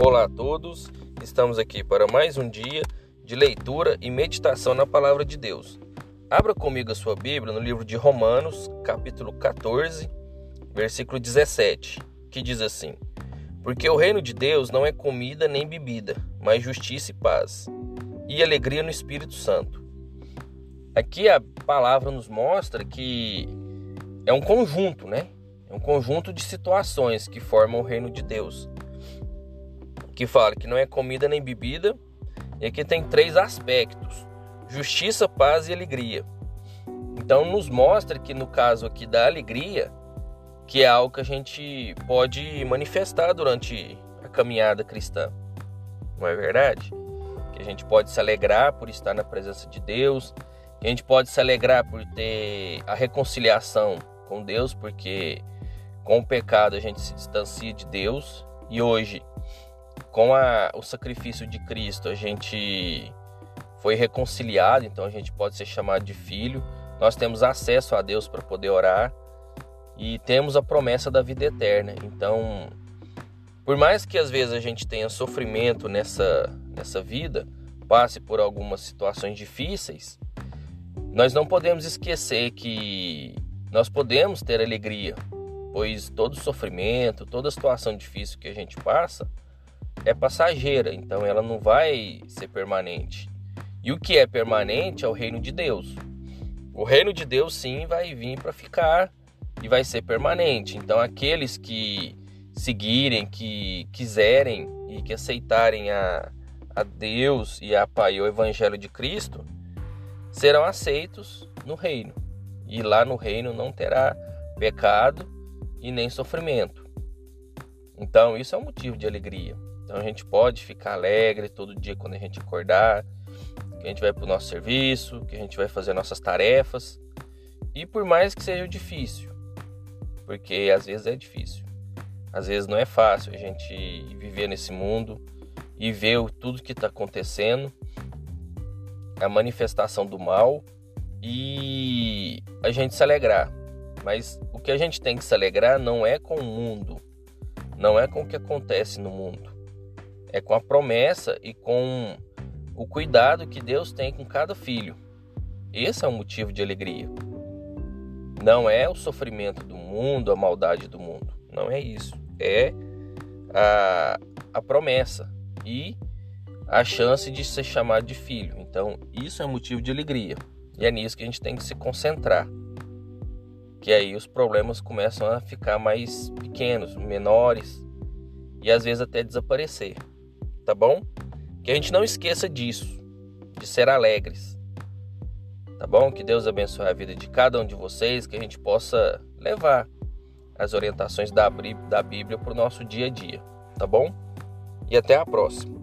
Olá a todos, estamos aqui para mais um dia de leitura e meditação na Palavra de Deus. Abra comigo a sua Bíblia no livro de Romanos, capítulo 14, versículo 17, que diz assim: Porque o reino de Deus não é comida nem bebida, mas justiça e paz, e alegria no Espírito Santo. Aqui a palavra nos mostra que é um conjunto, né? É um conjunto de situações que formam o reino de Deus que fala que não é comida nem bebida, e aqui tem três aspectos: justiça, paz e alegria. Então nos mostra que no caso aqui da alegria, que é algo que a gente pode manifestar durante a caminhada cristã. Não é verdade? Que a gente pode se alegrar por estar na presença de Deus, que a gente pode se alegrar por ter a reconciliação com Deus, porque com o pecado a gente se distancia de Deus e hoje com a, o sacrifício de Cristo, a gente foi reconciliado, então a gente pode ser chamado de filho. Nós temos acesso a Deus para poder orar e temos a promessa da vida eterna. Então, por mais que às vezes a gente tenha sofrimento nessa, nessa vida, passe por algumas situações difíceis, nós não podemos esquecer que nós podemos ter alegria, pois todo sofrimento, toda situação difícil que a gente passa, é passageira, então ela não vai ser permanente. E o que é permanente é o reino de Deus. O reino de Deus sim vai vir para ficar e vai ser permanente. Então aqueles que seguirem, que quiserem e que aceitarem a, a Deus e a Pai, o Evangelho de Cristo, serão aceitos no reino. E lá no reino não terá pecado e nem sofrimento. Então isso é um motivo de alegria. Então a gente pode ficar alegre todo dia quando a gente acordar, que a gente vai para o nosso serviço, que a gente vai fazer nossas tarefas. E por mais que seja difícil, porque às vezes é difícil. Às vezes não é fácil a gente viver nesse mundo e ver tudo que está acontecendo, a manifestação do mal e a gente se alegrar. Mas o que a gente tem que se alegrar não é com o mundo, não é com o que acontece no mundo, é com a promessa e com o cuidado que Deus tem com cada filho. Esse é o motivo de alegria. Não é o sofrimento do mundo, a maldade do mundo. Não é isso. É a, a promessa e a chance de ser chamado de filho. Então, isso é motivo de alegria. E é nisso que a gente tem que se concentrar. Que aí os problemas começam a ficar mais pequenos, menores e às vezes até desaparecer tá bom? Que a gente não esqueça disso, de ser alegres, tá bom? Que Deus abençoe a vida de cada um de vocês, que a gente possa levar as orientações da Bíblia para o nosso dia a dia, tá bom? E até a próxima.